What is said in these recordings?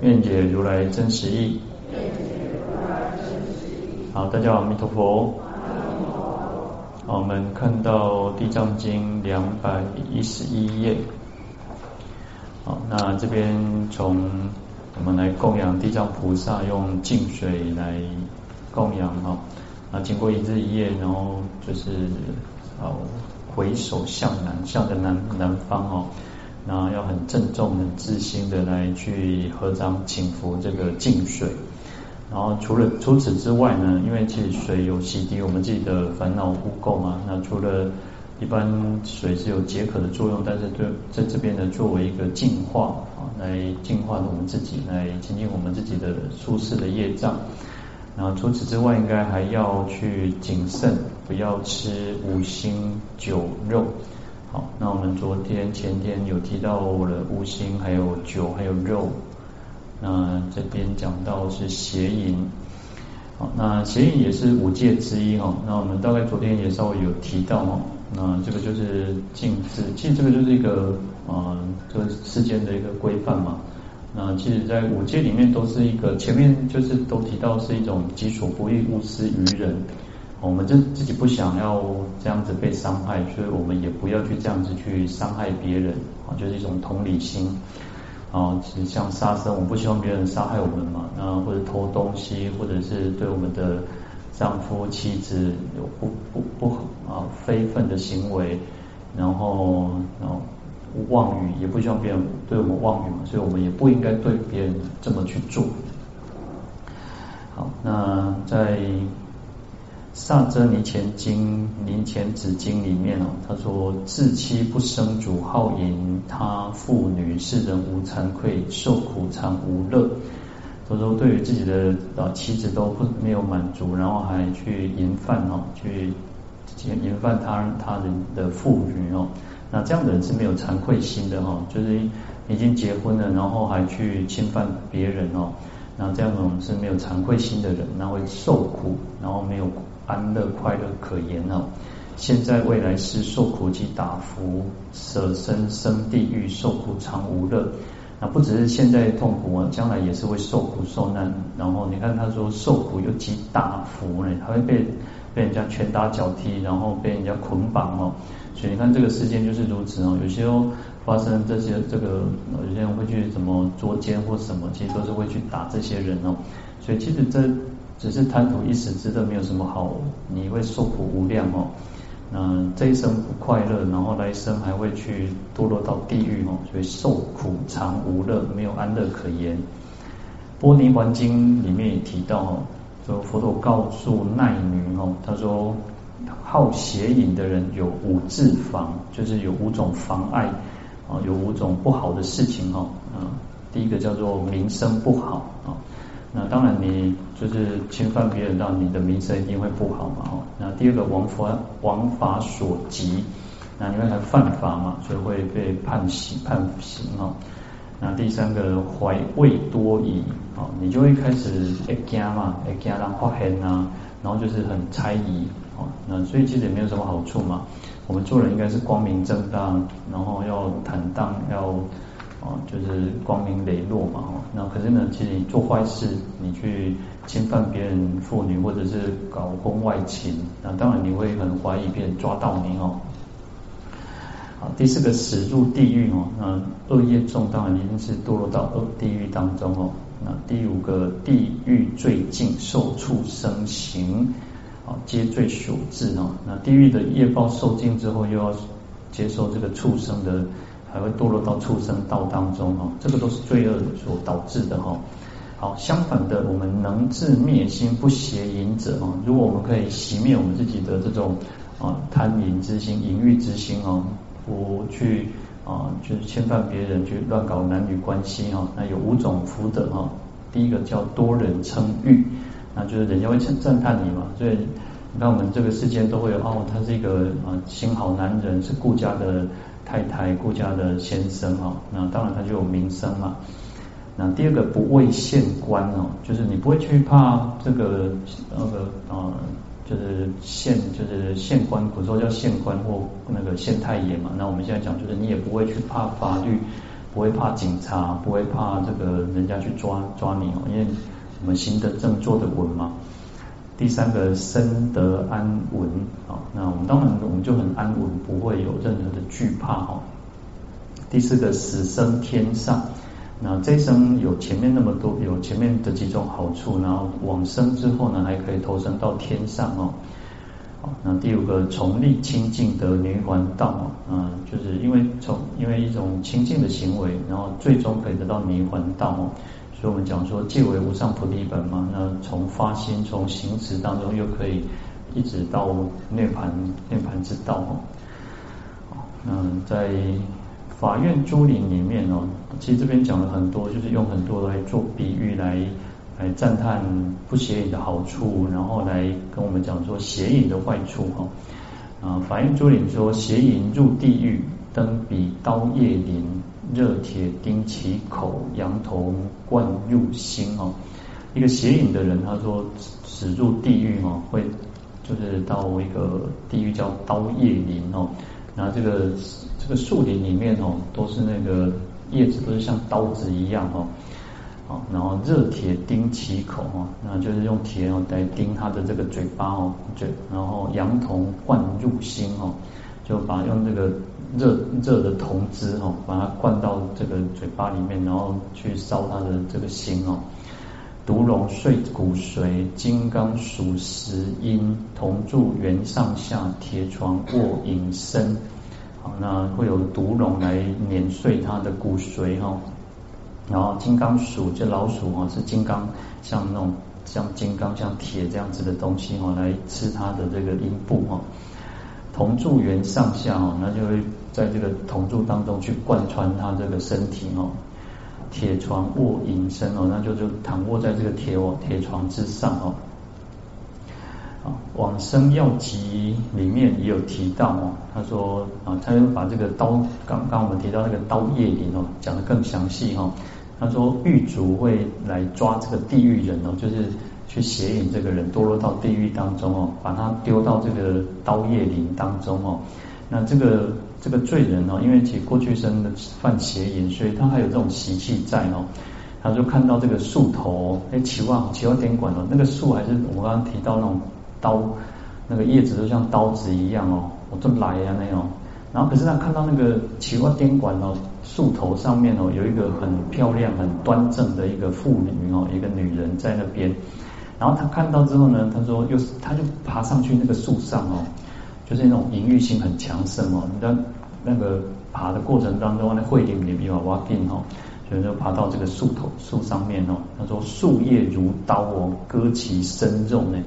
愿解如来真实义。好，大家，阿弥陀佛。好，我们看到《地藏经》两百一十一页。好，那这边从我们来供养地藏菩萨，用净水来供养哈。那经过一日一夜，然后就是啊，回首向南，向着南南方哦。然后要很郑重、很自心的来去合掌请福这个净水。然后除了除此之外呢，因为其实水有洗涤我们自己的烦恼污垢嘛。那除了一般水是有解渴的作用，但是对在这边呢，作为一个净化啊，来净化我们自己，来清净我们自己的舒适的业障。然后除此之外，应该还要去谨慎，不要吃五辛酒肉。好，那我们昨天前天有提到了五辛，还有酒，还有肉。那这边讲到是邪淫。好，那邪淫也是五戒之一哈。那我们大概昨天也稍微有提到哈。那这个就是禁止，其实这个就是一个啊，这个世间的一个规范嘛。那其实，在五戒里面都是一个前面就是都提到是一种己所不欲，勿施于人。我们就自己不想要这样子被伤害，所以我们也不要去这样子去伤害别人啊，就是一种同理心啊。像杀生，我不希望别人杀害我们嘛，那或者偷东西，或者是对我们的丈夫、妻子有不不不啊非分的行为，然后然后妄语，也不希望别人对我们妄语嘛，所以我们也不应该对别人这么去做。好，那在。萨遮尼前经、尼前子经里面哦，他说：自妻不生主，好淫他妇女，世人无惭愧，受苦常无乐。他说，对于自己的啊妻子都不没有满足，然后还去淫犯哦，去淫犯他他人的妇女哦，那这样的人是没有惭愧心的哈，就是已经结婚了，然后还去侵犯别人哦，那这样的人是没有惭愧心的人，那会受苦，然后没有。安乐快乐可言哦，现在未来是受苦及打服，舍身生地狱受苦常无乐。那不只是现在痛苦啊，将来也是会受苦受难。然后你看他说受苦又及打福呢，他会被被人家拳打脚踢，然后被人家捆绑哦。所以你看这个世间就是如此哦，有些发生这些这个有些人会去怎么捉奸或什么，其实都是会去打这些人哦。所以其实这。只是贪图一时之乐，没有什么好，你会受苦无量哦。那这一生不快乐，然后来生还会去堕落到地狱哦，所以受苦常无乐，没有安乐可言。波泥环经里面也提到哦，说佛陀告诉奈女哦，他说好邪淫的人有五自妨，就是有五种妨碍啊，有五种不好的事情哦。啊，第一个叫做名声不好啊。那当然，你就是侵犯别人，让你的名声一定会不好嘛。哦，那第二个王法王法所及，那因为他犯法嘛，所以会被判刑判刑哦。那第三个怀畏多疑，哦，你就会开始会惊嘛，会惊人发现啊，然后就是很猜疑，哦，那所以其实也没有什么好处嘛。我们做人应该是光明正大，然后要坦荡，要。啊，就是光明磊落嘛，哈。那可是呢，其实你做坏事，你去侵犯别人妇女，或者是搞婚外情，那当然你会很怀疑别人抓到你哦。好，第四个死入地狱哦，那恶业重，当然一定是堕落到恶地狱当中哦。那第五个地狱最尽受畜生刑，啊，皆罪所致哦。那地狱的业报受尽之后，又要接受这个畜生的。还会堕落到畜生道当中哈，这个都是罪恶所导致的哈。好，相反的，我们能自灭心不邪淫者哈，如果我们可以熄灭我们自己的这种啊贪淫之心、淫欲之心哦，不去啊，就是侵犯别人去乱搞男女关系哈，那有五种福德哈。第一个叫多人称誉，那就是人家会称赞叹你嘛。所以你看我们这个世间都会有哦，他是一个啊新好男人，是顾家的太太、顾家的先生哈。那当然他就有名声嘛。那第二个不畏县官哦，就是你不会去怕这个那个啊。就是县，就是县官，古时候叫县官或那个县太爷嘛。那我们现在讲，就是你也不会去怕法律，不会怕警察，不会怕这个人家去抓抓你哦，因为我们行得正，坐得稳嘛。第三个身得安稳啊，那我们当然我们就很安稳，不会有任何的惧怕哈。第四个死生天上。那这一生有前面那么多，有前面的几种好处，然后往生之后呢，还可以投生到天上哦。那第五个从力清净得涅环道啊，就是因为从因为一种清净的行为，然后最终可以得到涅环道哦。所以我们讲说，戒为无上菩提本嘛，那从发心从行持当中又可以一直到涅槃涅槃之道哦。嗯，在。法院珠林里面哦，其实这边讲了很多，就是用很多来做比喻来来赞叹不邪淫的好处，然后来跟我们讲说邪淫的坏处哈。啊，法苑珠林说邪淫入地狱，灯比刀叶林，热铁钉其口，羊头灌入心哦。一个邪淫的人，他说死入地狱哦，会就是到一个地狱叫刀叶林哦。然后这个这个树林里面哦，都是那个叶子，都是像刀子一样哦，好，然后热铁钉其口哦，那就是用铁哦来钉他的这个嘴巴哦，嘴，然后羊头灌入心哦，就把用这个热热的铜汁哦，把它灌到这个嘴巴里面，然后去烧他的这个心哦。毒龙碎骨髓，金刚属石阴，铜柱圆上下，铁床卧隐身。好，那会有毒龙来碾碎他的骨髓哈。然后金刚鼠这老鼠哈是金刚，像那种像金刚像铁这样子的东西哈，来吃它的这个阴部哈。铜柱圆上下哈，那就会在这个铜柱当中去贯穿他这个身体哈。铁床卧影身哦，那就就躺卧在这个铁网铁床之上哦。啊，往生要集里面也有提到哦，他说啊，他又把这个刀，刚刚我们提到那个刀叶林哦，讲得更详细哈。他说狱卒会来抓这个地狱人哦，就是去邪引这个人，堕落到地狱当中哦，把他丢到这个刀叶林当中哦。那这个这个罪人哦，因为其过去生的犯邪淫，所以他还有这种习气在哦。他就看到这个树头，哎，奇望奇望点管哦，那个树还是我刚刚提到那种刀，那个叶子都像刀子一样哦，我这么来呀那种。然后可是他看到那个奇望点管哦，树头上面哦有一个很漂亮、很端正的一个妇女哦，一个女人在那边。然后他看到之后呢，他说又是他就爬上去那个树上哦。就是那种淫欲心很强盛哦，你在那个爬的过程当中，那会里面比较挖定哦，所以就爬到这个树头树上面哦。他说树叶如刀哦，割其身肉呢，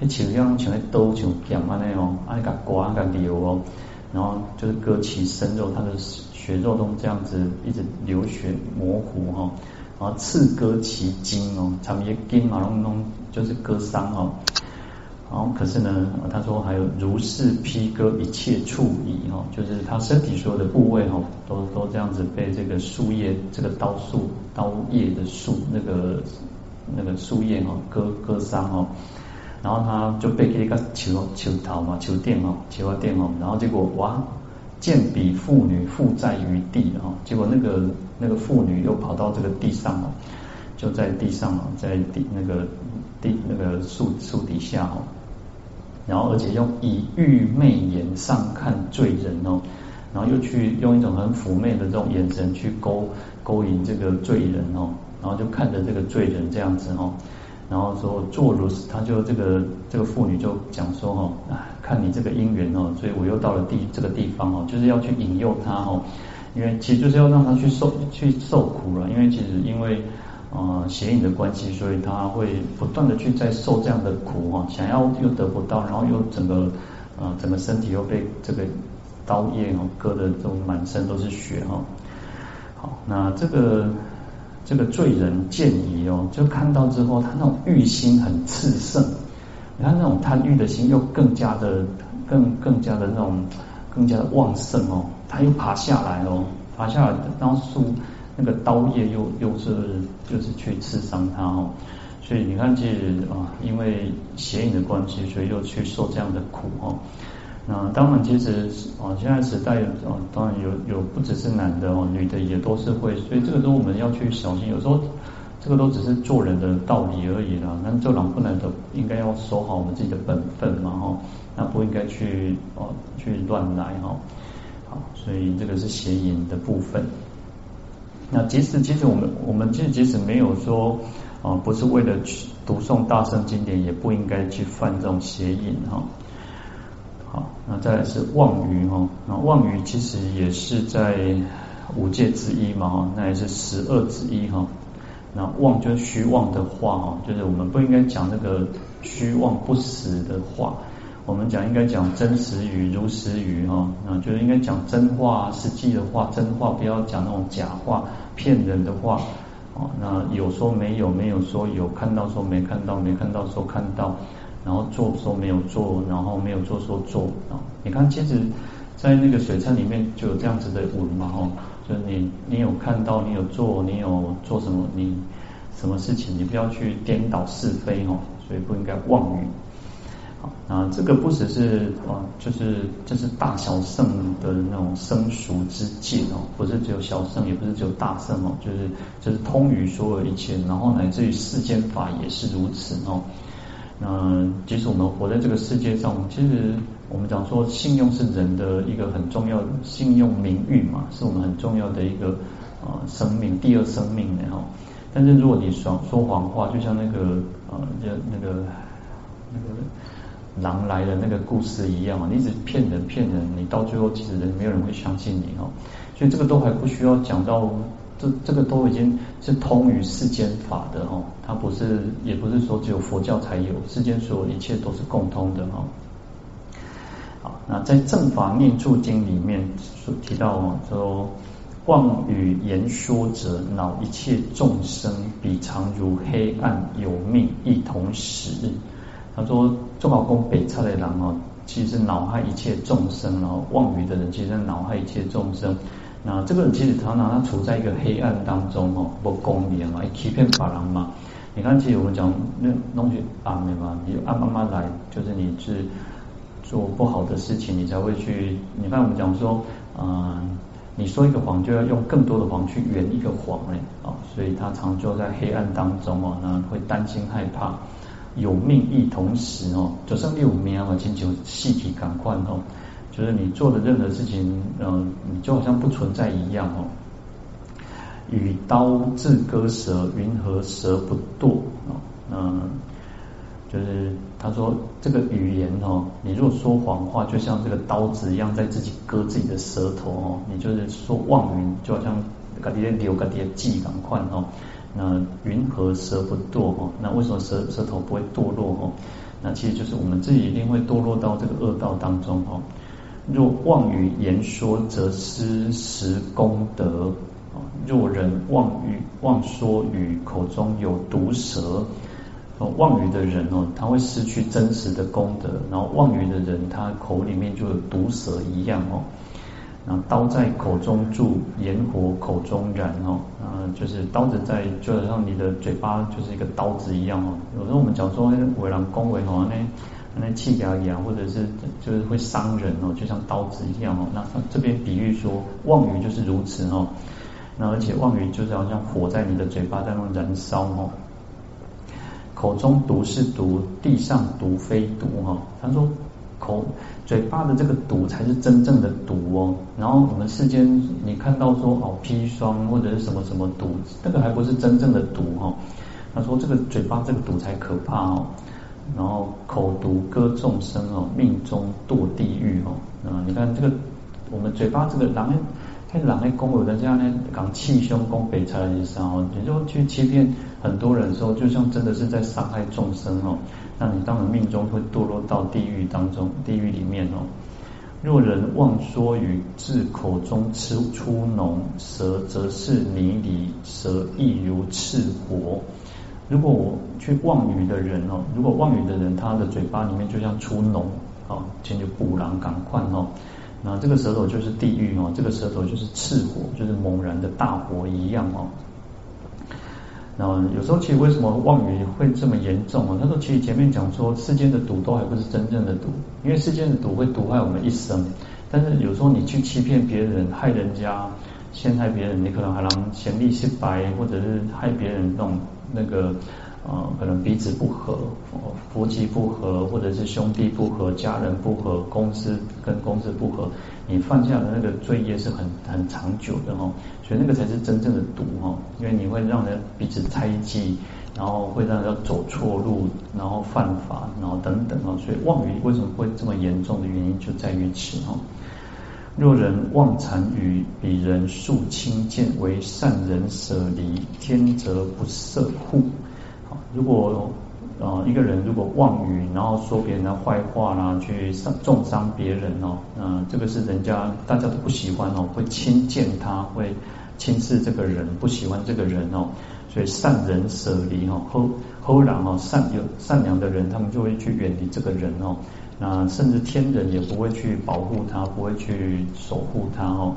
那其实像像刀像剑啊那种，啊那个刮那个流哦，然后就是割其身肉，他的血肉都这样子一直流血模糊哈，然后刺割其筋哦，他们筋嘛弄弄就是割伤哦。哦，可是呢，他说还有如是披割一切处矣哦，就是他身体所有的部位哦，都都这样子被这个树叶，这个刀树刀叶的树那个那个树叶哦割割伤哦，然后他就被一个球球桃嘛球电哦球啊电哦，然后结果哇见彼妇女复在于地哦，结果那个那个妇女又跑到这个地上哦，就在地上哦，在地那个地那个树树底下哦。然后，而且用以欲媚眼上看罪人哦，然后又去用一种很妩媚的这种眼神去勾勾引这个罪人哦，然后就看着这个罪人这样子哦，然后说作如是，他就这个这个妇女就讲说哦，看你这个因缘哦，所以我又到了地这个地方哦，就是要去引诱他哦，因为其实就是要让他去受去受苦了，因为其实因为。啊，邪淫的关系，所以他会不断的去在受这样的苦哈，想要又得不到，然后又整个呃整个身体又被这个刀叶哦割的这种满身都是血哈。好，那这个这个罪人见疑哦，就看到之后，他那种欲心很炽盛，你看那种贪欲的心又更加的更更加的那种更加的旺盛哦，他又爬下来哦，爬下来，然后那个刀叶又又是就是去刺伤他哦。所以你看，其实啊，因为邪淫的关系，所以又去受这样的苦哦。那当然，其实啊，现在时代啊，当然有有不只是男的哦，女的也都是会，所以这个都我们要去小心。有时候这个都只是做人的道理而已啦。那做人不能的，应该要守好我们自己的本分嘛哈。那不应该去哦去乱来哈。好，所以这个是邪淫的部分。那即使其实我们我们其实即使没有说。啊，不是为了去读诵大圣经典，也不应该去犯这种邪淫哈。好，那再来是妄语哈，那妄语其实也是在五戒之一嘛哈，那也是十恶之一哈。那妄就是虚妄的话哈，就是我们不应该讲那个虚妄不实的话，我们讲应该讲真实语、如实语哈，那就是应该讲真话、实际的话，真话不要讲那种假话、骗人的话。哦，那有说没有，没有说有，看到说没看到，没看到说看到，然后做说没有做，然后没有做说做啊。你看，其实，在那个水忏里面就有这样子的文嘛，哦，就是你你有看到，你有做，你有做什么，你什么事情，你不要去颠倒是非哦，所以不应该妄语。啊，这个不只是啊，就是就是大小圣的那种生熟之戒哦，不是只有小圣，也不是只有大圣哦，就是就是通于所有一切，然后乃至于世间法也是如此哦。那即使我们活在这个世界上，其实我们讲说信用是人的一个很重要，信用名誉嘛，是我们很重要的一个啊生命，第二生命的哈。但是如果你说说谎话，就像那个啊，就那个那个。狼来的那个故事一样啊，你一直骗人骗人，你到最后其实人没有人会相信你哦，所以这个都还不需要讲到，这这个都已经是通于世间法的哦，它不是也不是说只有佛教才有，世间所有一切都是共通的哦。好，那在《正法念处经》里面所提到哦，说妄语言说者，恼一切众生，彼常如黑暗，有命一同时。他说：“做好宫北刹的人哦，其实是恼害一切众生，哦妄语的人，其实是恼害一切众生。那这个人其实常常他处在一个黑暗当中哦，不公平嘛，欺骗法人嘛。你看，其实我们讲那东西暗的嘛，你暗慢慢来，就是你是做不好的事情，你才会去。你看我们讲说，嗯，你说一个谎，就要用更多的谎去圆一个谎嘞啊，所以他常就在黑暗当中哦，那会担心害怕。”有命亦同时哦，就算你有命啊，请求细体感官哦，就是你做的任何事情，嗯，你就好像不存在一样哦。与刀自割舌，云何舌不堕？哦，嗯，就是他说这个语言哦，你如果说谎话，就像这个刀子一样，在自己割自己的舌头哦，你就是说妄语，就好像嘎啲流嘎啲记感官哦。那云何舌不堕哦？那为什么舌舌头不会堕落哦？那其实就是我们自己一定会堕落到这个恶道当中哦。若妄语言说，则失实功德。若人妄语妄说语，口中有毒舌，妄语的人哦，他会失去真实的功德。然后妄语的人，他口里面就有毒舌一样哦。然后刀在口中住，炎火口中燃哦，啊，就是刀子在，就好像你的嘴巴就是一个刀子一样哦。有时候我们讲说，为人恭维哦，那那气牙牙，或者是就是会伤人哦，就像刀子一样哦。那这边比喻说，妄语就是如此哦。那而且妄语就是好像火在你的嘴巴在那燃烧哦。口中毒是毒，地上毒非毒哈。他说。口嘴巴的这个毒才是真正的毒哦，然后我们世间你看到说哦砒霜或者是什么什么毒，那个还不是真正的毒哦。他说这个嘴巴这个毒才可怕哦，然后口毒割众生哦，命中堕地狱哦。啊，你看这个我们嘴巴这个狼，看狼的公有的这样呢，讲气胸攻北财的时候，你就去欺骗很多人的时候，就像真的是在伤害众生哦。那你当然命中会堕落到地狱当中，地狱里面哦。若人妄说于，自口中出出脓，舌则是泥里，舌亦如赤火。如果我去妄语的人哦，如果妄语的人，他的嘴巴里面就像出脓，啊，前就布朗赶快哦，那这个舌头就是地狱哦，这个舌头就是赤火，就是猛然的大火一样哦。然后有时候其实为什么妄语会这么严重啊？他说其实前面讲说世间的毒都还不是真正的毒，因为世间的毒会毒害我们一生，但是有时候你去欺骗别人、害人家、陷害别人，你可能还能嫌利息白，或者是害别人那种那个。啊、呃，可能彼此不和，夫妻不和，或者是兄弟不和，家人不和，公司跟公司不和，你犯下的那个罪业是很很长久的哦，所以那个才是真正的毒哦，因为你会让人彼此猜忌，然后会让人走错路，然后犯法，然后等等哦，所以妄语为什么会这么严重的原因就在于此哦。若人妄谗语，彼人树轻贱，为善人舍离，天则不赦护。如果呃一个人如果妄语，然后说别人的坏话啦，去伤重伤别人哦，那这个是人家大家都不喜欢哦，会轻贱他，会轻视这个人，不喜欢这个人哦，所以善人舍离哦，后后然哦，善有善良的人，他们就会去远离这个人哦，那甚至天人也不会去保护他，不会去守护他哦。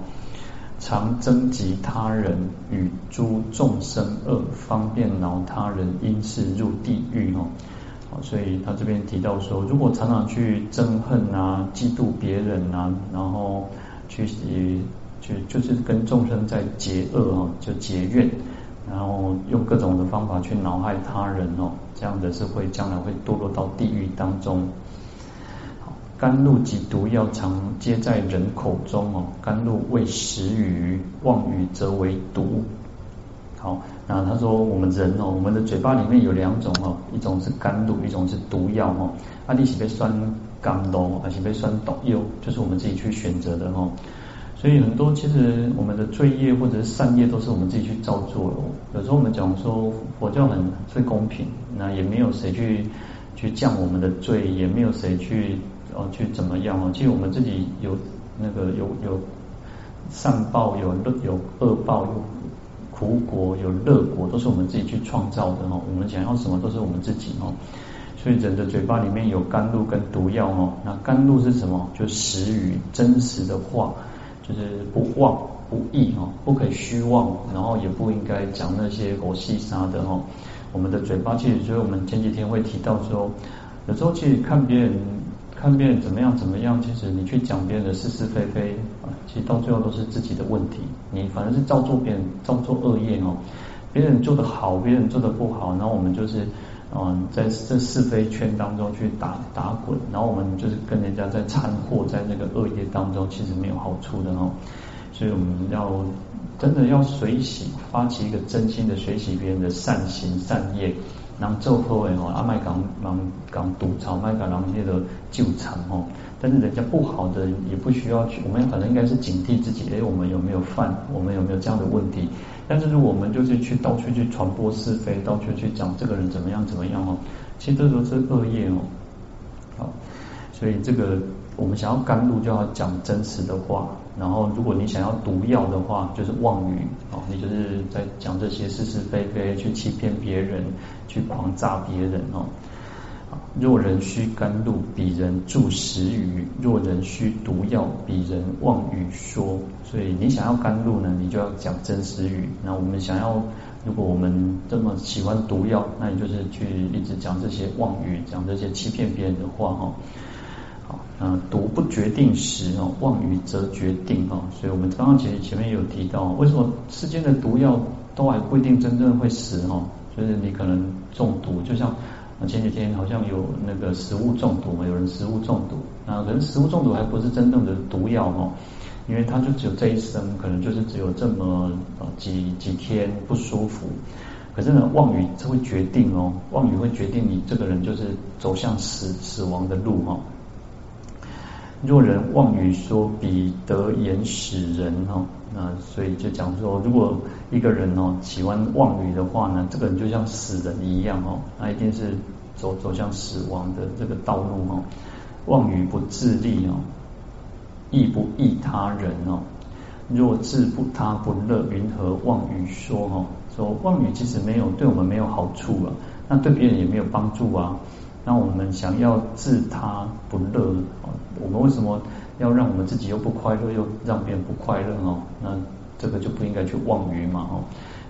常憎嫉他人，与诸众生恶，方便恼他人，因是入地狱哦。好，所以他这边提到说，如果常常去憎恨啊、嫉妒别人啊，然后去去就是跟众生在结恶哦，就结怨，然后用各种的方法去恼害他人哦，这样的是会将来会堕落到地狱当中。甘露及毒药常皆在人口中哦，甘露为食鱼，妄语则为毒。好，那他说我们人哦，我们的嘴巴里面有两种哦，一种是甘露，一种是毒药哦。阿弟是被酸甘露，还是被酸毒药，就是我们自己去选择的哦。所以很多其实我们的罪业或者是善业都是我们自己去造作的。有时候我们讲说佛教很最公平，那也没有谁去去降我们的罪，也没有谁去。哦，去怎么样哦？其实我们自己有那个有有善报，有乐有恶报，有苦果，有乐果，都是我们自己去创造的哦。我们想要什么，都是我们自己哦。所以人的嘴巴里面有甘露跟毒药哦。那甘露是什么？就实语，真实的话，就是不妄不议哦，不可以虚妄，然后也不应该讲那些狗戏啥的哦。我们的嘴巴，其实就是我们前几天会提到说，有时候其实看别人。看别人怎么样怎么样，其实你去讲别人的是是非非啊，其实到最后都是自己的问题。你反正是造作别人，造作恶业哦。别人做得好，别人做得不好，然后我们就是嗯，在这是非圈当中去打打滚，然后我们就是跟人家在掺和，在那个恶业当中，其实没有好处的哦。所以我们要真的要随喜，发起一个真心的随喜别人的善行善业。然后做好诶吼，阿麦讲讲讲毒草，麦讲人那个纠缠哦。但是人家不好的也不需要去，我们反正应该是警惕自己，诶，我们有没有犯，我们有没有这样的问题？但是如果我们就是去到处去传播是非，到处去讲这个人怎么样怎么样哦，其实这都是恶业哦。好，所以这个我们想要甘露，就要讲真实的话。然后，如果你想要毒药的话，就是妄语哦，你就是在讲这些是是非非，去欺骗别人，去狂诈别人哦。若人须甘露，彼人助食鱼；若人须毒药，彼人妄语说。所以你想要甘露呢，你就要讲真实语。那我们想要，如果我们这么喜欢毒药，那你就是去一直讲这些妄语，讲这些欺骗别人的话哈。啊，毒不决定时哦，妄语则决定哦。所以我们刚刚其实前面有提到，为什么世间的毒药都还不一定真正会死哦？就是你可能中毒，就像前几天好像有那个食物中毒嘛，有人食物中毒，那可能食物中毒还不是真正的毒药哦，因为他就只有这一生，可能就是只有这么几几天不舒服。可是呢，妄语这会决定哦，妄语会决定你这个人就是走向死死亡的路哦。若人妄语说，彼得言使人哦，那所以就讲说，如果一个人哦喜欢妄语的话呢，这个人就像死人一样哦，那一定是走走向死亡的这个道路哦。妄语不自利哦，亦不益他人哦。若自不他不乐，云何妄语说？哦，说妄语其实没有对我们没有好处啊，那对别人也没有帮助啊。那我们想要自他不乐，我们为什么要让我们自己又不快乐，又让别人不快乐？哦，那这个就不应该去妄语嘛。哦，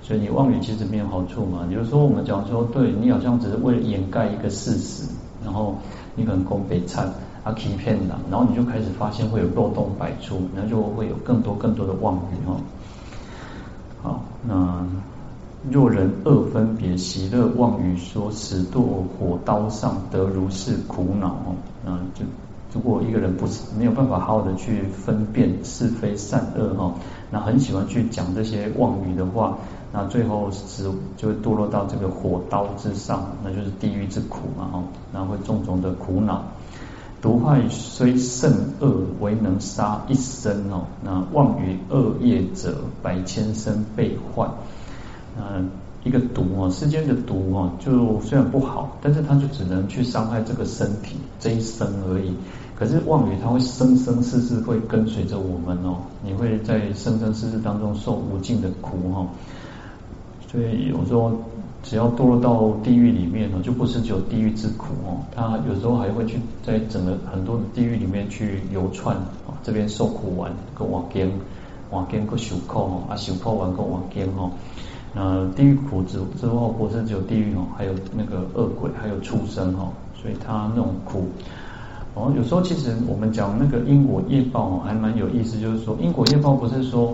所以你妄语其实没有好处嘛。有时候我们讲说，对你好像只是为了掩盖一个事实，然后你可能攻北菜啊欺骗人，然后你就开始发现会有漏洞百出，然后就会有更多更多的妄语。哦，好，那。若人二分别，喜乐妄语说，使堕火刀上，得如是苦恼哦。那就如果一个人不是没有办法好好的去分辨是非善恶哈，那很喜欢去讲这些妄语的话，那最后是就会堕落到这个火刀之上，那就是地狱之苦嘛哈，那会重重的苦恼。毒害虽甚恶，唯能杀一生哦。那妄语恶业者，百千生被坏。嗯，一个毒哦，世间的毒哦，就虽然不好，但是它就只能去伤害这个身体这一生而已。可是妄语它会生生世世会跟随着我们哦，你会在生生世世当中受无尽的苦哈。所以有时候只要堕落到地狱里面哦，就不是只有地狱之苦哦，它有时候还会去在整个很多的地狱里面去游窜啊，这边受苦完，个瓦根瓦根个受苦哦，啊受苦完个瓦根哦。呃，地狱苦之之后，不是只有地狱哦，还有那个恶鬼，还有畜生哦，所以他那种苦哦，有时候其实我们讲那个因果业报哦，还蛮有意思，就是说因果业报不是说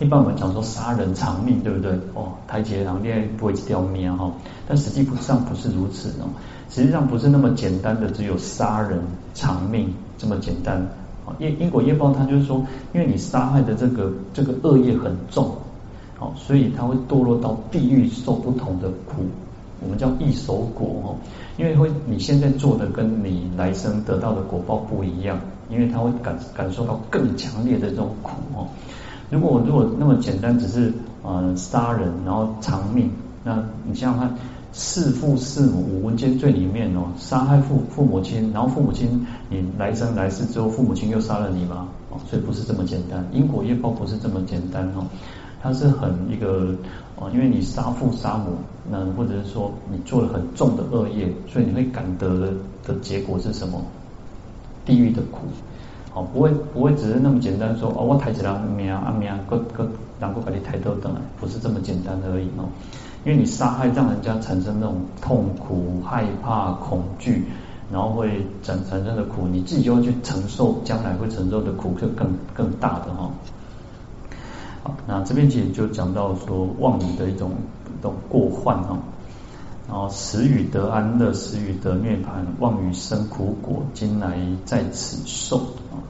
一般我们讲说杀人偿命，对不对？哦，台劫狼恋不会掉命哈，但实际上不是如此哦，实际上不是那么简单的，只有杀人偿命这么简单。因因果业报，它就是说，因为你杀害的这个这个恶业很重。好，所以他会堕落到地狱受不同的苦，我们叫异熟果哦。因为会你现在做的跟你来生得到的果报不一样，因为他会感感受到更强烈的这种苦哦。如果如果那么简单，只是呃杀人然后偿命，那你想想看，弑父弑母五无间罪里面哦，杀害父父母亲，然后父母亲你来生来世之后，父母亲又杀了你吗？哦，所以不是这么简单，因果业报不是这么简单哦。它是很一个啊，因为你杀父杀母，那或者是说你做了很重的恶业，所以你会感得的结果是什么？地狱的苦，好，不会不会只是那么简单说哦，我抬起来命啊命啊，各各然后把你抬到等来，不是这么简单的而已哦。因为你杀害让人家产生那种痛苦、害怕、恐惧，然后会产产生的苦，你自己就会去承受将来会承受的苦，就更更大的哈。好，那这边其实就讲到说妄语的一种一种过患哈，然后使语得安乐，使语得涅盘，妄语生苦果，今来在此受。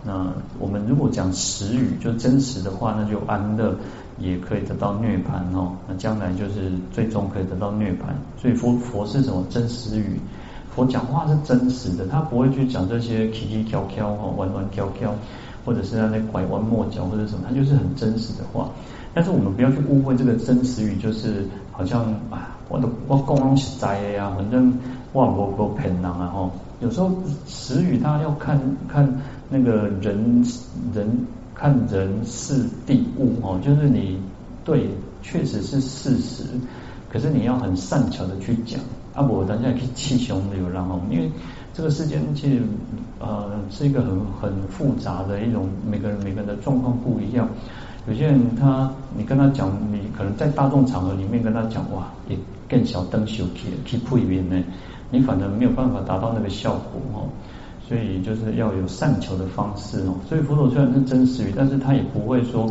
那我们如果讲实语，就真实的话，那就安乐也可以得到涅盘哦。那将来就是最终可以得到涅盘。所以佛佛是什么真实语？佛讲话是真实的，他不会去讲这些起起跳跳哈，弯弯跳跳。或者是在那拐弯抹角或者什么，它就是很真实的话。但是我们不要去误会这个真实语，就是好像啊，我的我讲东西在呀，反正我我我骗人啊哈。有时候词语它要看看那个人人看人事地物哦，就是你对确实是事实，可是你要很善巧的去讲。啊，我等下可以气胸的有然后因为。这个世间其实呃是一个很很复杂的一种，每个人每个人的状况不一样。有些人他你跟他讲，你可能在大众场合里面跟他讲，哇，也更小灯小气，去配面呢，你反而没有办法达到那个效果哦。所以就是要有善巧的方式哦。所以佛陀虽然是真实语，但是他也不会说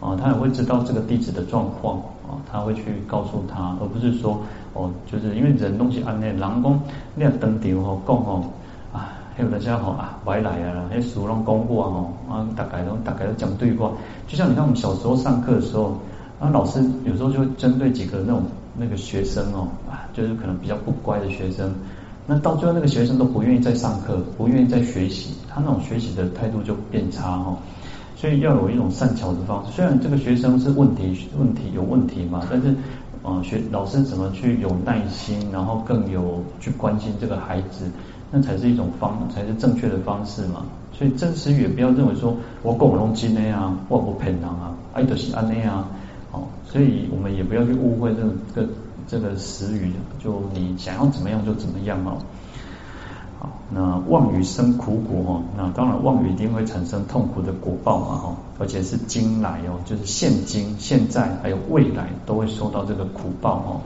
啊，他也会知道这个弟子的状况他会去告诉他，而不是说。哦，就是因为人东西安内，人讲你要登场吼讲吼啊，还有大家吼啊，白来啊，那书拢讲过吼啊，大概都大概都讲对话。就像你看我们小时候上课的时候，啊，老师有时候就会针对几个那种那个学生哦啊，就是可能比较不乖的学生，那到最后那个学生都不愿意再上课，不愿意再学习，他那种学习的态度就变差哦。所以要有一种善巧的方式，虽然这个学生是问题问题有问题嘛，但是。啊，学老师怎么去有耐心，然后更有去关心这个孩子，那才是一种方，才是正确的方式嘛。所以真实语也不要认为说我讲拢真的啊，我不骗人啊，爱的是安内啊，哦，所以我们也不要去误会这个这个这个实语，就你想要怎么样就怎么样哦。那妄语生苦果哦，那当然妄语一定会产生痛苦的果报嘛哈，而且是今来哦，就是现今现在还有未来都会受到这个苦报哦。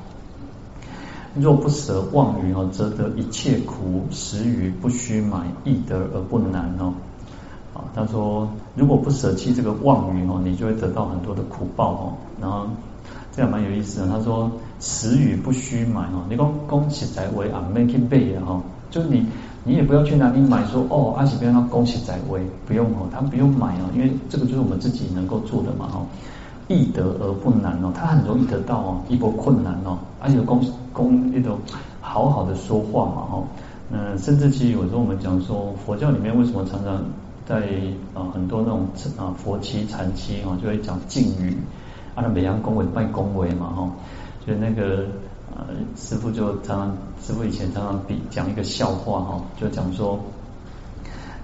若不舍妄语哦，则得一切苦。食语不虚买，易得而不难哦。啊，他说如果不舍弃这个妄语哦，你就会得到很多的苦报哦。然后这样蛮有意思的。他说实语不虚买哦，你讲恭喜在为啊，make it big 哈，就是你你也不要去哪里买说哦，阿喜不要让恭喜在位，不用哦，他们不用买哦，因为这个就是我们自己能够做的嘛哦。易得而不难哦，他很容易得到哦，一波困难哦，而且恭恭一种好好的说话嘛哦，那甚至其实有时候我们讲说佛教里面为什么常常在啊很多那种啊佛期禅期哦就会讲敬语，啊那每样恭维拜恭维嘛哈，就那个呃师傅就常常师傅以前常常比讲一个笑话哈，就讲说。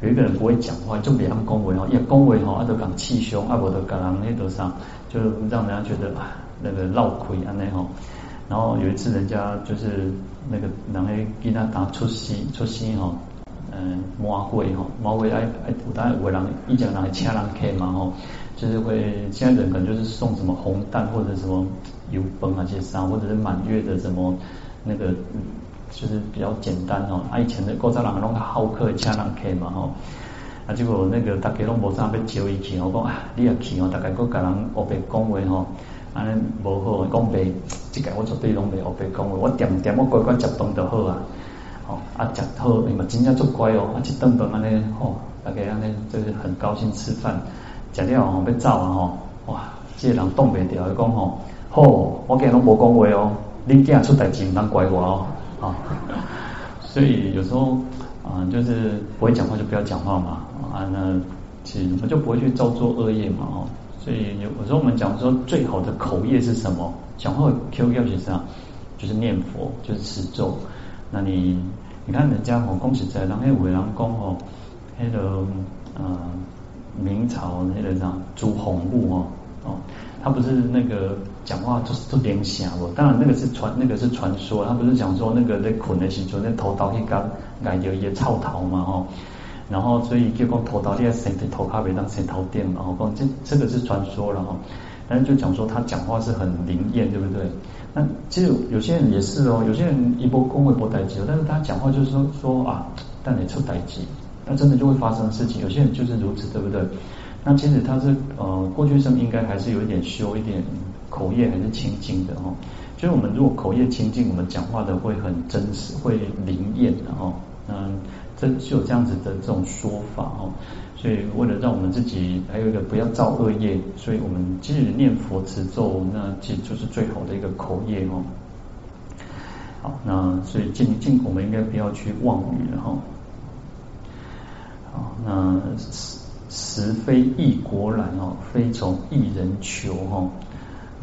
有一个人不会讲话，就别人恭维哦，因为恭维哈，阿都讲气胸，阿伯都讲人那头上，就让人家觉得啊，那个闹亏安内哈。然后有一次，人家就是那个人来给他打出息出息哈，嗯，抹灰哈，抹灰哎哎，有当有人一讲人请人客嘛吼，就是会现在人可能就是送什么红蛋或者什么油崩啊些啥，或者是满月的什么那个。就是比较简单哦，啊以前的古早人拢较好客，请人客嘛吼，啊结果那个大家拢无啥要招伊去，我讲啊你也去哦，大概搁甲人乌白讲话吼，安尼无好，讲袂，即个我绝对拢袂乌白讲话，我点点我乖乖食饭就好啊，哦啊食好，你嘛真正足乖哦，啊一顿顿安尼吼，大家安尼就是很高兴吃饭，食了吼要走啊吼，哇，这个人挡袂掉，伊讲吼，好，我今日拢无讲话哦，恁囝出代志唔通怪我哦。啊，所以有时候啊，就是不会讲话就不要讲话嘛啊，那其实我们就不会去造作恶业嘛哦。所以有有时候我们讲说最好的口业是什么？讲话 Q 要是啥？就是念佛，就是持咒。那你你看人家哦，恭喜在让那伟人公哦，那个呃明朝那个啥朱洪武哦哦，他不是那个。讲话就是都联想哦，当然那个是传那个是传说，他不是讲说那个在捆的时候那头刀一干，感觉也臭头嘛吼，然后所以就讲头刀你要伸的头卡别当伸头垫嘛，吼，讲这这个是传说了哈，但是就讲说他讲话是很灵验，对不对？那其实有些人也是哦，有些人一波恭维波代机，但是他讲话就是说说啊，但你出代机，那真的就会发生事情。有些人就是如此，对不对？那其实他是呃过去生应该还是有一点修一点。口业还是清净的哦，就是我们如果口业清净，我们讲话的会很真实，会灵验的哦。嗯，这就有这样子的这种说法哦。所以为了让我们自己还有一个不要造恶业，所以我们即使念佛持咒，那其实就是最好的一个口业哦。好，那所以尽尽我们应该不要去妄语了哈。好，那实非异果然哦，非从异人求哈。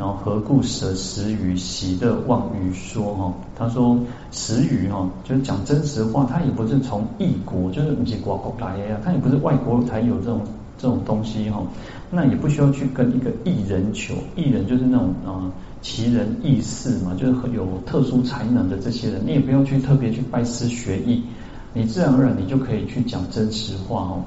然后何故舍实语，喜乐妄语说？哈，他说实语哈，就是讲真实话，他也不是从异国，就是不是国国来的呀，他也不是外国才有这种这种东西哈。那也不需要去跟一个异人求，异人就是那种啊奇人异士嘛，就是有特殊才能的这些人，你也不用去特别去拜师学艺，你自然而然你就可以去讲真实话哦。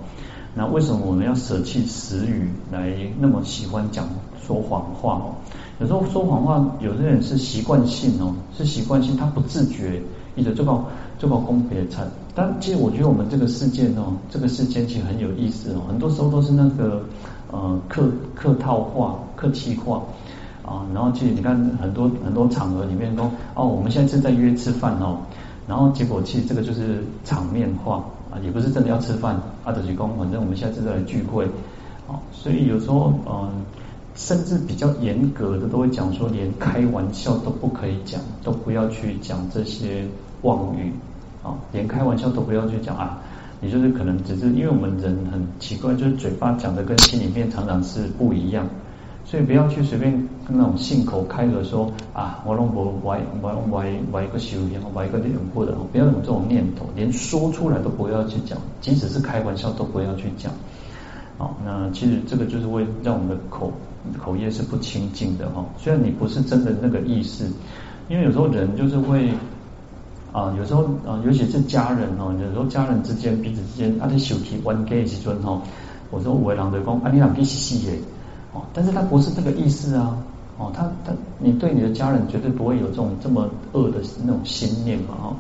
那为什么我们要舍弃实语来那么喜欢讲说谎话哦？有时候说谎话，有些人是习惯性哦，是习惯性，他不自觉，一直做到做到功别产。但其实我觉得我们这个世界哦，这个世间其实很有意思哦，很多时候都是那个呃客客套话、客气话啊。然后其实你看很多很多场合里面都哦，我们现在正在约吃饭哦，然后结果其实这个就是场面话也不是真的要吃饭。阿德吉公，反正我们下次再来聚会啊，所以有时候嗯。甚至比较严格的都会讲说，连开玩笑都不可以讲，都不要去讲这些妄语啊，连开玩笑都不要去讲啊。你就是可能只是因为我们人很奇怪，就是嘴巴讲的跟心里面常常是不一样。所以不要去随便跟那种信口开河说啊，我弄不歪歪歪歪一个修行，歪一个念佛的，不要有这种念头，连说出来都不要去讲，即使是开玩笑都不要去讲。好，那其实这个就是会让我们的口口业是不清净的哈。虽然你不是真的那个意思，因为有时候人就是会啊，有时候啊，尤其是家人哦，有时候家人之间彼此之间，啊，你手提弯给时阵哈，我说我郎的讲，啊，你俩必须细耶哦，但是他不是这个意思啊，哦，他他你对你的家人绝对不会有这种这么恶的那种心念嘛哈。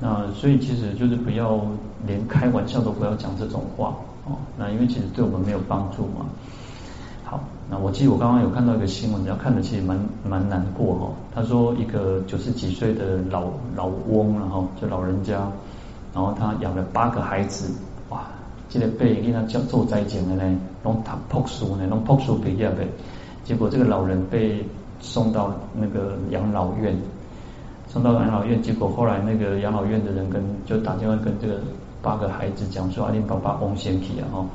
那所以其实就是不要连开玩笑都不要讲这种话。哦，那因为其实对我们没有帮助嘛。好，那我记得我刚刚有看到一个新闻，要看的其实蛮蛮难过哈。他说一个九十几岁的老老翁，然后就老人家，然后他养了八个孩子，哇，这个被给他叫做再见的呢，弄他朴素呢，弄朴素毕业的，结果这个老人被送到那个养老院，送到养老院，结果后来那个养老院的人跟就打电话跟这个。八个孩子讲说阿林爸爸翁先体啊哈，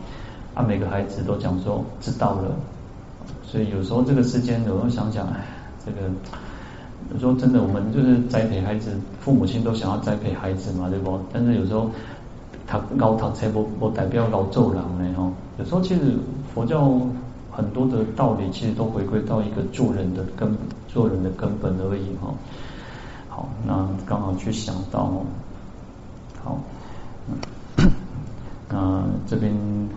啊每个孩子都讲说知道了，所以有时候这个时间有时候想想，哎，这个有时候真的我们就是栽培孩子，父母亲都想要栽培孩子嘛，对不？但是有时候他高堂才不不代表老做人呢哈，有时候其实佛教很多的道理其实都回归到一个做人的根，做人的根本而已哈。好，那刚好去想到哦，好。那这边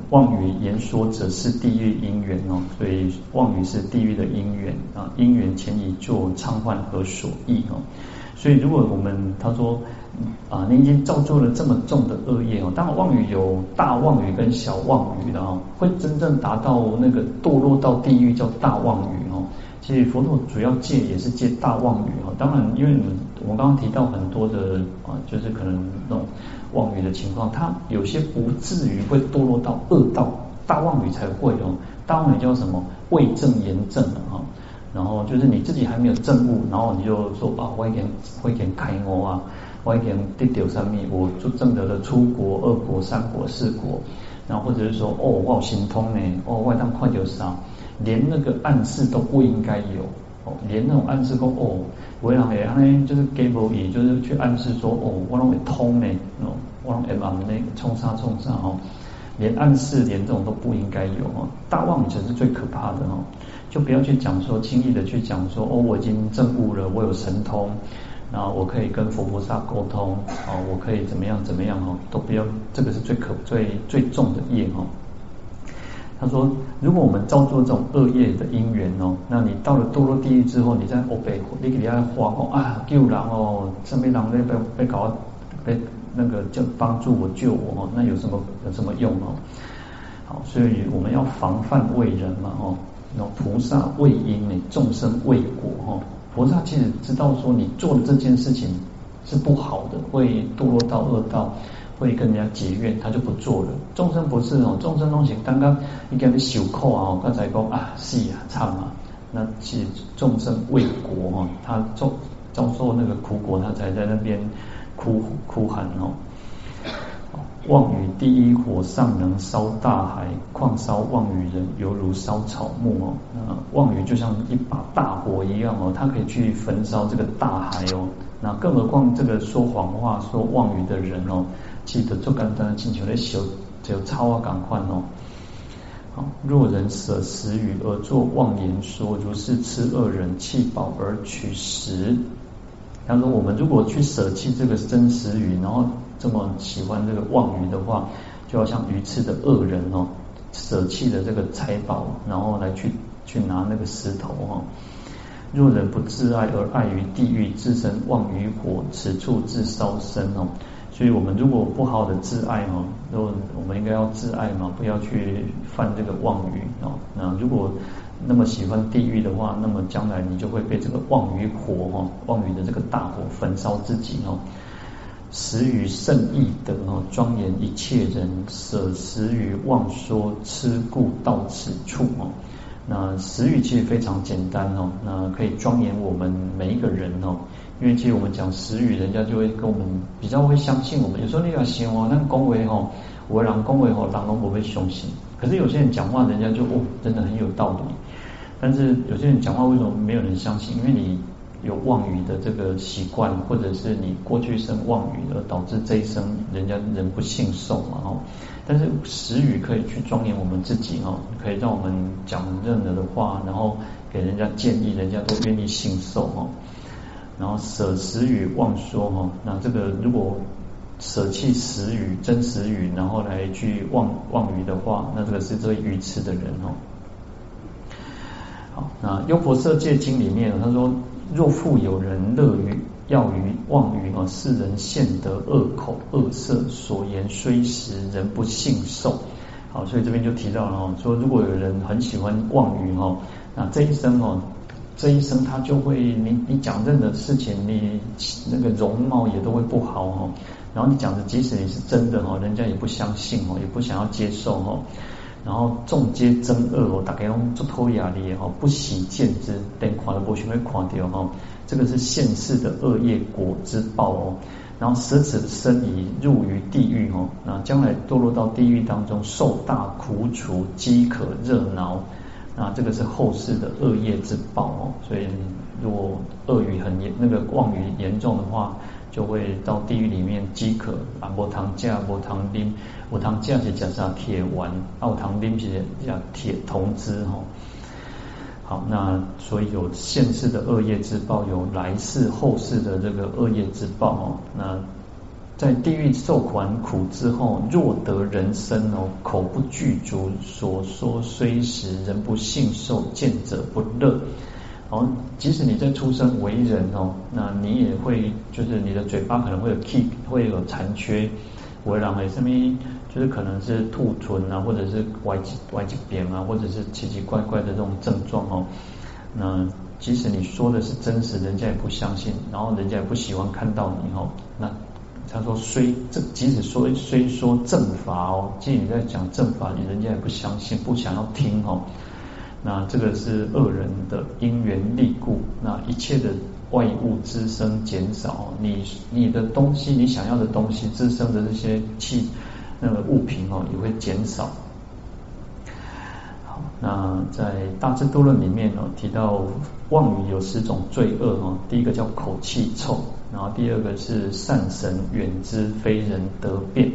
妄语言说者是地狱因缘哦，所以妄语是地狱的因缘啊，因缘前已作偿还何所忆哦？所以如果我们他说啊，你已经造作了这么重的恶业哦，当然妄语有大妄语跟小妄语的哦，会真正达到那个堕落到地狱叫大妄语哦。其实佛陀主要戒也是戒大妄语哈，当然因为我们我刚刚提到很多的啊，就是可能那种妄语的情况，它有些不至于会堕落到恶道，大妄语才会哦。大妄语叫什么？未证言证的哈，然后就是你自己还没有证悟，然后你就说啊，我已经我已经开悟啊，我已经得到什么，我就证得了出国、二国、三国、四国，然后或者是说哦，我好心通呢，哦，我当快点上。连那个暗示都不应该有哦，连那种暗示说哦，我让哎，呢就是给我也就是去暗示说哦，我让会通呢，哦，我让哎把那冲杀冲杀哦，连暗示连这种都不应该有哦，大妄语才是最可怕的哦，就不要去讲说轻易的去讲说哦，我已经证悟了，我有神通，然后我可以跟佛菩萨沟通哦，我可以怎么样怎么样哦，都不要，这个是最可最最重的业哦。他说：“如果我们造作这种恶业的因缘哦，那你到了堕落地狱之后，你在欧北，你给人家话讲啊救人哦，身边人被被搞被那个就帮助我救我哦，那有什么有什么用哦？好，所以我们要防范为人嘛哦，那菩萨为因呢，众生为果哦。菩萨其实知道说你做的这件事情是不好的，会堕落到恶道。”会跟人家结怨，他就不做了。众生不是哦，众生东西刚刚你给他受苦啊，刚才讲啊，是啊，唱啊，那其实众生为果哈，他遭遭受那个苦果，他才在那边哭哭喊哦。妄语第一火尚能烧大海，况烧妄语人犹如烧草木哦。那妄语就像一把大火一样哦，它可以去焚烧这个大海哦。那更何况这个说谎话、说妄语的人哦。记得做简单的请求来修，就超啊赶快哦。好，若人舍食鱼而作妄言说，如是痴恶人弃宝而取食。他说，我们如果去舍弃这个真实语，然后这么喜欢这个妄语的话，就要像愚痴的恶人哦，舍弃了这个财宝，然后来去去拿那个石头哈。若人不自爱而爱于地狱，自身妄于火，此处自烧身哦。所以我们如果不好的自爱哦，那我们应该要自爱嘛，不要去犯这个妄语哦。那如果那么喜欢地狱的话，那么将来你就会被这个妄语火哈，妄语的这个大火焚烧自己哦。食鱼甚易得哦，庄严一切人舍食鱼妄说痴故到此处哦。那食语其实非常简单哦，那可以庄严我们每一个人哦。因为其实我们讲食语，人家就会跟我们比较会相信我们。有时候你要想哦，那恭维吼，我让恭维吼，人拢不会凶信。可是有些人讲话，人家就哦，真的很有道理。但是有些人讲话为什么没有人相信？因为你有妄语的这个习惯，或者是你过去生妄语而导致这一生人家人不信受嘛哦。但是实语可以去庄严我们自己哦，可以让我们讲任何的话，然后给人家建议，人家都愿意信受哦。然后舍实语妄说哈，那这个如果舍弃实语真实语，然后来去妄妄语的话，那这个是最愚痴的人哦。好，那《优婆塞戒经》里面他说：若复有人乐于要于妄语啊，世人现得恶口恶色，所言虽实，人不信受。好，所以这边就提到了哦，说如果有人很喜欢妄语哈，那这一生哦。这一生他就会，你你讲任何事情，你那个容貌也都会不好哈。然后你讲的，即使你是真的哈，人家也不相信哦，也不想要接受哈。然后众皆憎恶哦，大家用作偷压力哈，不喜见之，等垮了不许会垮掉哈。这个是现世的恶业果之报哦。然后舍此身已入于地狱哦，那将来堕落到地狱当中，受大苦楚，饥渴热恼。那这个是后世的恶业之报哦，所以如果恶语很严，那个妄语严重的话，就会到地狱里面饥渴啊，无糖架无糖冰，无糖架是加上铁丸，啊无糖冰是叫铁铜汁哈。好，那所以有现世的恶业之报，有来世后世的这个恶业之报哦，那。在地狱受完苦之后，若得人身哦，口不具足，所说虽实，人不信受，见者不乐。好，即使你在出生为人哦，那你也会就是你的嘴巴可能会有 keep 会有残缺，为然后什么就是可能是兔唇啊，或者是歪几歪几边啊，或者是奇奇怪怪的这种症状哦。那即使你说的是真实，人家也不相信，然后人家也不喜欢看到你哦。那他说虽这即使说虽说正法哦，即使你在讲正法，你人家也不相信，不想要听哦。那这个是恶人的因缘力故，那一切的外物滋生减少，你你的东西，你想要的东西滋生的这些气那个物品哦，也会减少。好，那在大智度论里面哦，提到妄语有十种罪恶哦，第一个叫口气臭。然后第二个是善神远之，非人得辨。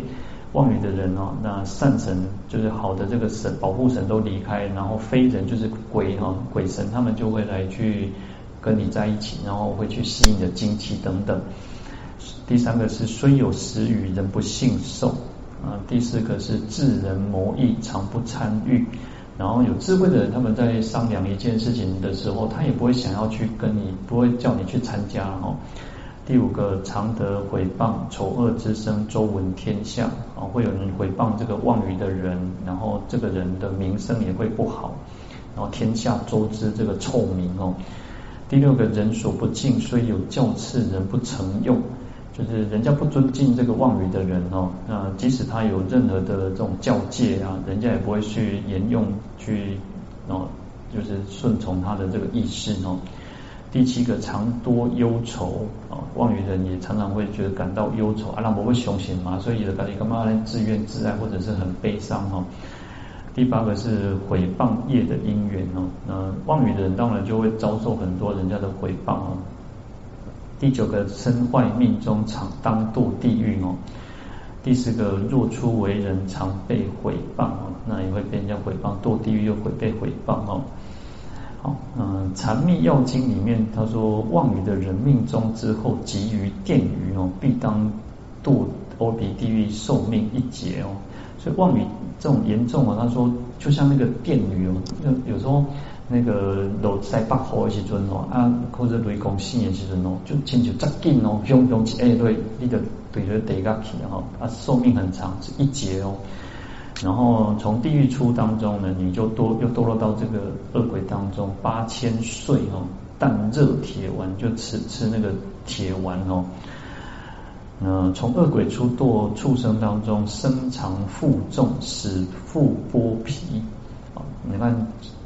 妄语的人哦，那善神就是好的这个神保护神都离开，然后非人就是鬼哈鬼神，他们就会来去跟你在一起，然后会去吸引你的精气等等。第三个是虽有实语，人不信受啊。第四个是智人谋议，常不参与。然后有智慧的人，他们在商量一件事情的时候，他也不会想要去跟你，不会叫你去参加哈。第五个，常得诽谤丑恶之声，周闻天下啊，会有人回谤这个妄语的人，然后这个人的名声也会不好，然后天下周知这个臭名哦。第六个，人所不敬，虽有教次，人不承用，就是人家不尊敬这个妄语的人哦，那即使他有任何的这种教诫啊，人家也不会去沿用去哦，就是顺从他的这个意思哦。第七个，常多忧愁啊，妄语人也常常会觉得感到忧愁，啊，那不会雄心嘛，所以有的你干嘛来自怨自艾，或者是很悲伤哦。第八个是诽谤业的因缘哦，那妄语的人当然就会遭受很多人家的诽谤哦。第九个，身坏命中，常当堕地狱哦。第十个，若出为人，常被毁谤哦，那也会被人家诽谤，堕地狱又会被毁谤哦。好，嗯，《禅密要经》里面他说，妄语的人命终之后，及于电鱼哦，必当堕阿鼻地狱受命一劫哦。所以妄语这种严重啊，他说就像那个电鱼哦，有有时候那个落在北河的时阵哦，啊或者雷公生的时阵哦，就亲像扎紧哦，凶凶起哎对，你就对着地下去哈，啊寿命很长，是一劫哦。然后从地狱出当中呢，你就多又堕落到这个恶鬼当中，八千岁哦，但热铁丸就吃吃那个铁丸哦。嗯，从恶鬼出堕畜生当中，身长负重，使腹剥皮啊。你看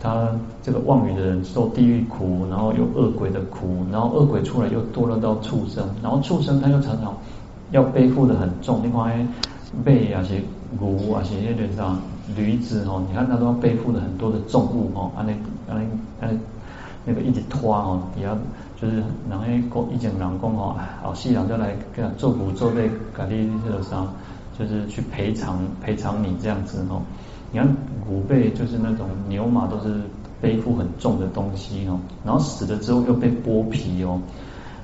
他这个妄语的人受地狱苦，然后有恶鬼的苦，然后恶鬼出来又堕落到畜生，然后畜生他又常常要背负的很重，另外背啊些。牛啊，是。那个啥，驴子哦，你看他都要背负了很多的重物哦，按那按那按那个一直拖哦，也要就是。人诶讲以前人讲哦，后世人就来跟他做骨做背，给你这个啥，就是。去赔偿赔偿你这样子哦。你看牛背就是。那种牛马都是。背负很重的东西哦，然后死了之后又被剥皮哦。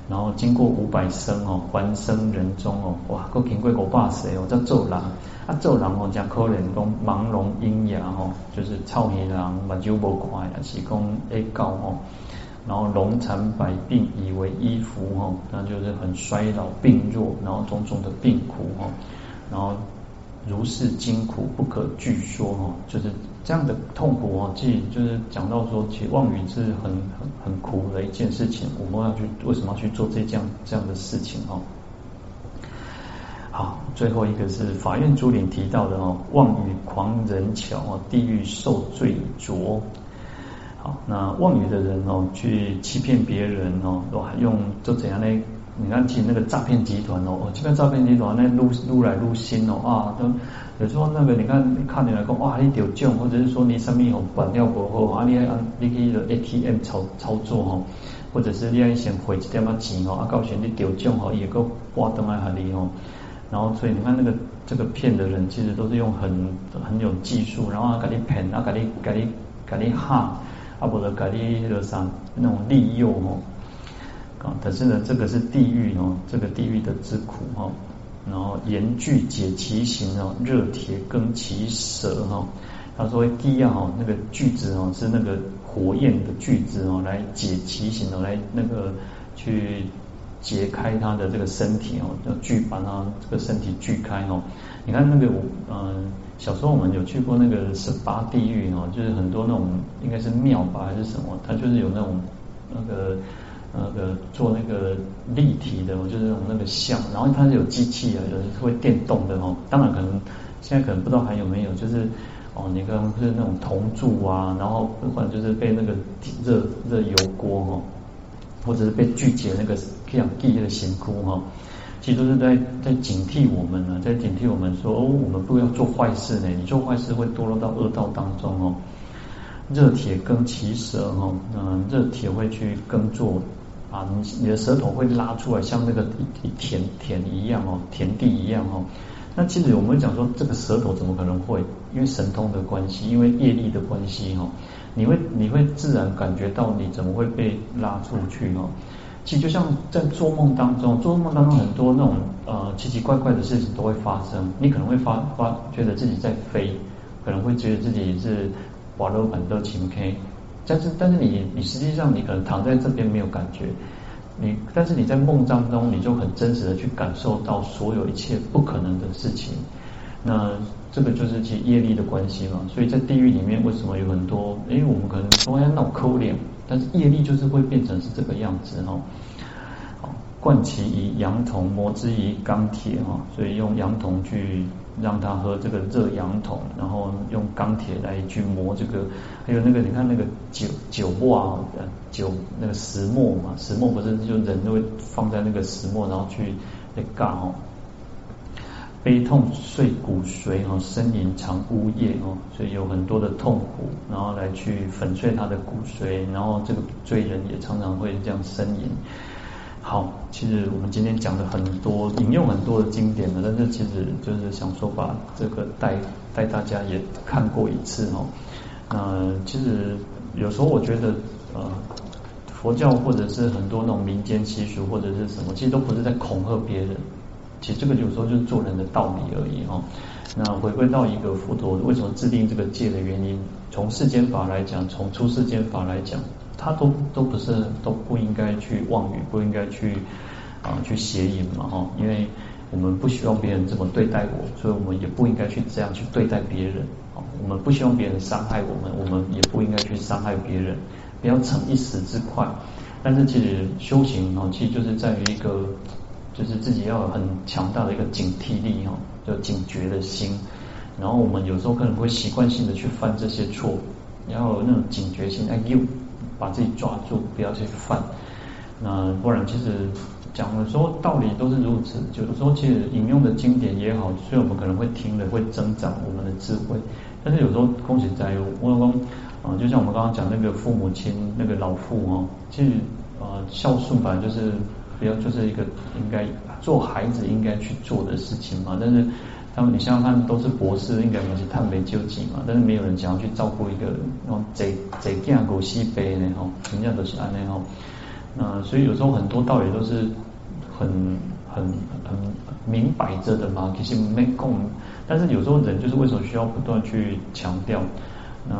然后经过五百生哦，还生人中哦，哇，够经过五百岁哦，叫做人啊，做人哦，讲可怜讲盲聋喑哑哦，就是臭耳人，目睭无看，也是讲会教哦。然后龙残百病以为衣服哦，那就是很衰老病弱，然后种种的病苦哦，然后。如是惊苦不可具说哦，就是这样的痛苦哦。即就是讲到说，其实妄语是很很很苦的一件事情。我们要去为什么要去做这这样这样的事情哦？好，最后一个是法苑珠林提到的哦，妄语狂人巧哦，地狱受罪浊。好，那妄语的人哦，去欺骗别人哦，都还用就怎样呢？你看，其实那个诈骗集团哦，这个诈骗集团那撸撸来撸新哦啊，都有时候那个你看看你来讲哇，你得奖，或者是说你上面有管掉过后啊，你按你去的 ATM 操操作哦，或者是你要先汇一点嘛钱哦，啊，告诉你得奖哦，也够挂灯来海里哦，然后所以你看那个这个骗的人，其实都是用很很有技术，然后啊给你骗啊给你给你给你哈，啊不得给你那个啥那种利诱哦。啊，可是呢，这个是地狱哦，这个地狱的之苦哈。然后严具解其形哦，热铁更其舌哈。他说第二哈，那个锯子哦，是那个火焰的锯子哦，来解其形哦，来那个去解开他的这个身体哦，要锯把他这个身体锯开哦。你看那个我嗯，小时候我们有去过那个十八地狱哦，就是很多那种应该是庙吧还是什么，它就是有那种那个。那个做那个立体的，就是那种那个像，然后它是有机器啊，有的是会电动的哦。当然可能现在可能不知道还有没有，就是哦，那个是那种铜柱啊，然后或者就是被那个热热油锅哦，或者是被锯解那个这样地的刑窟哈，其实都是在在警惕我们呢，在警惕我们说哦，我们不要做坏事呢，你做坏事会堕落到恶道当中哦。热铁羹其舌哈，嗯，热铁会去耕作。啊，你你的舌头会拉出来，像那个田田一样哦，田地一样哦。那其实我们讲说，这个舌头怎么可能会？因为神通的关系，因为业力的关系哦，你会你会自然感觉到你怎么会被拉出去哦。其实就像在做梦当中，做梦当中很多那种呃奇奇怪怪的事情都会发生。你可能会发发觉得自己在飞，可能会觉得自己是滑落板的情 K。但是，但是你你实际上你可能躺在这边没有感觉，你但是你在梦当中你就很真实的去感受到所有一切不可能的事情，那这个就是其业力的关系嘛。所以在地狱里面为什么有很多？因为我们可能说要脑抠脸，但是业力就是会变成是这个样子哈。好，灌其以羊铜，磨之以钢铁哈，所以用羊铜去。让他喝这个热阳铜，然后用钢铁来去磨这个，还有那个你看那个酒酒磨啊，酒那个石磨嘛，石磨不是就人都会放在那个石磨，然后去来干哦。悲痛碎骨髓哦，呻吟长呜咽哦，所以有很多的痛苦，然后来去粉碎他的骨髓，然后这个罪人也常常会这样呻吟。好，其实我们今天讲的很多，引用很多的经典的，但是其实就是想说把这个带带大家也看过一次哦。那其实有时候我觉得呃，佛教或者是很多那种民间习俗或者是什么，其实都不是在恐吓别人，其实这个有时候就是做人的道理而已哦。那回归到一个佛陀为什么制定这个戒的原因，从世间法来讲，从出世间法来讲。他都都不是都不应该去妄语，不应该去啊去邪淫嘛哈，因为我们不希望别人这么对待我，所以我们也不应该去这样去对待别人啊。我们不希望别人伤害我们，我们也不应该去伤害别人，不要逞一时之快。但是其实修行哦，其实就是在于一个，就是自己要有很强大的一个警惕力哈，就警觉的心。然后我们有时候可能会习惯性的去犯这些错，然后那种警觉性，哎呦。把自己抓住，不要去犯。那不然，其实讲的时候道理都是如此。就是说，其实引用的经典也好，所以我们可能会听了会增长我们的智慧。但是有时候恭喜在我老公啊，就像我们刚刚讲那个父母亲那个老父哦，其实啊孝顺本来就是比较就是一个应该做孩子应该去做的事情嘛。但是他们你想想看，都是博士，应该也是探杯救济嘛。但是没有人想要去照顾一个那种贼贼干狗西背呢哈，人家都是安那哈。那所以有时候很多道理都是很很很明摆着的嘛，其实没共。但是有时候人就是为什么需要不断去强调？那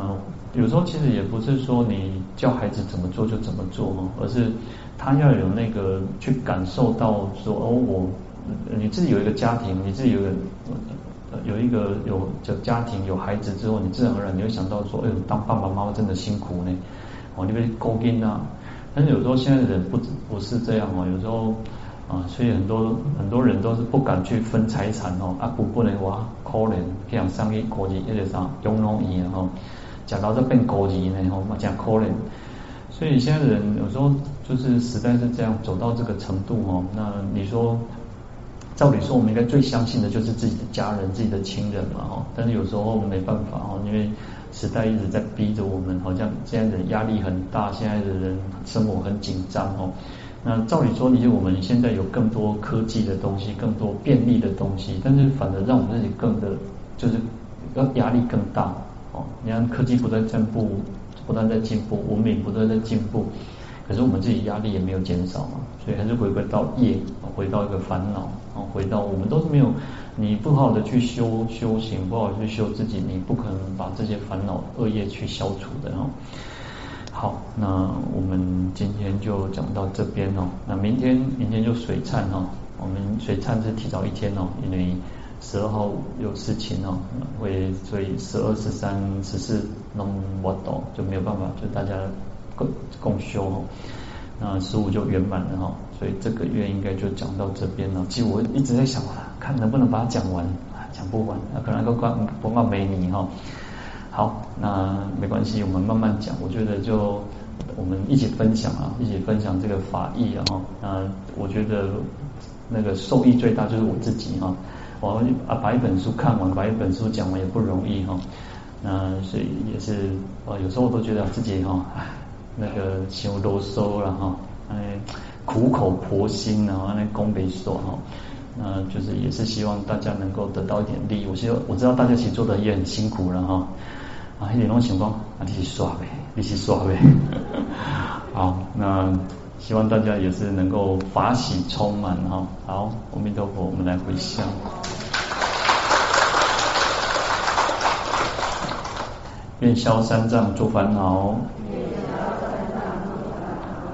有时候其实也不是说你教孩子怎么做就怎么做哈，而是他要有那个去感受到说哦，我你自己有一个家庭，你自己有个有一个有叫家庭有孩子之后，你自然而然你会想到说，哎呦，当爸爸妈妈真的辛苦呢，哦，你被勾肩啊。但是有时候现在的人不不是这样哦，有时候。啊，所以很多很多人都是不敢去分财产哦，啊不不能哇，可怜，这样上一国际一直上养老院哦，讲到这变国际呢吼，嘛讲可怜。所以现在的人有时候就是实在是这样走到这个程度哦，那你说，照理说我们应该最相信的就是自己的家人、自己的亲人嘛哈，但是有时候我们没办法哦，因为时代一直在逼着我们，好像现在的压力很大，现在的人生活很紧张哦。那照理说，你就我们现在有更多科技的东西，更多便利的东西，但是反而让我们自己更的，就是要压力更大哦。你看科技不断进步，不断在进步，文明不断在进步，可是我们自己压力也没有减少嘛，所以还是回归到业，回到一个烦恼，回到我们都是没有，你不好好的去修修行，不好去修自己，你不可能把这些烦恼恶业去消除的哦。好，那我们今天就讲到这边哦。那明天，明天就水忏哦。我们水忏是提早一天哦，因为十二号有事情哦，会所以十二、十三、十四弄不懂，就没有办法，就大家共共修哦。那十五就圆满了哈，所以这个月应该就讲到这边了。其实我一直在想，看能不能把它讲完，讲不完，可能都关不关没你哈。好，那没关系，我们慢慢讲。我觉得就我们一起分享啊，一起分享这个法义啊。那我觉得那个受益最大就是我自己哈。我啊把一本书看完，把一本书讲完也不容易哈。那所以也是，我有时候都觉得自己哈，那个修啰嗦了哈，哎苦口婆心啊，那功没说哈。那就是也是希望大家能够得到一点利益。我希望我知道大家其实做的也很辛苦了哈。啊，一点那种情况，啊，你去刷呗，你去刷呗。好，那希望大家也是能够法喜充满哈。好，阿弥陀佛，我们来回向。愿消三障诸烦恼，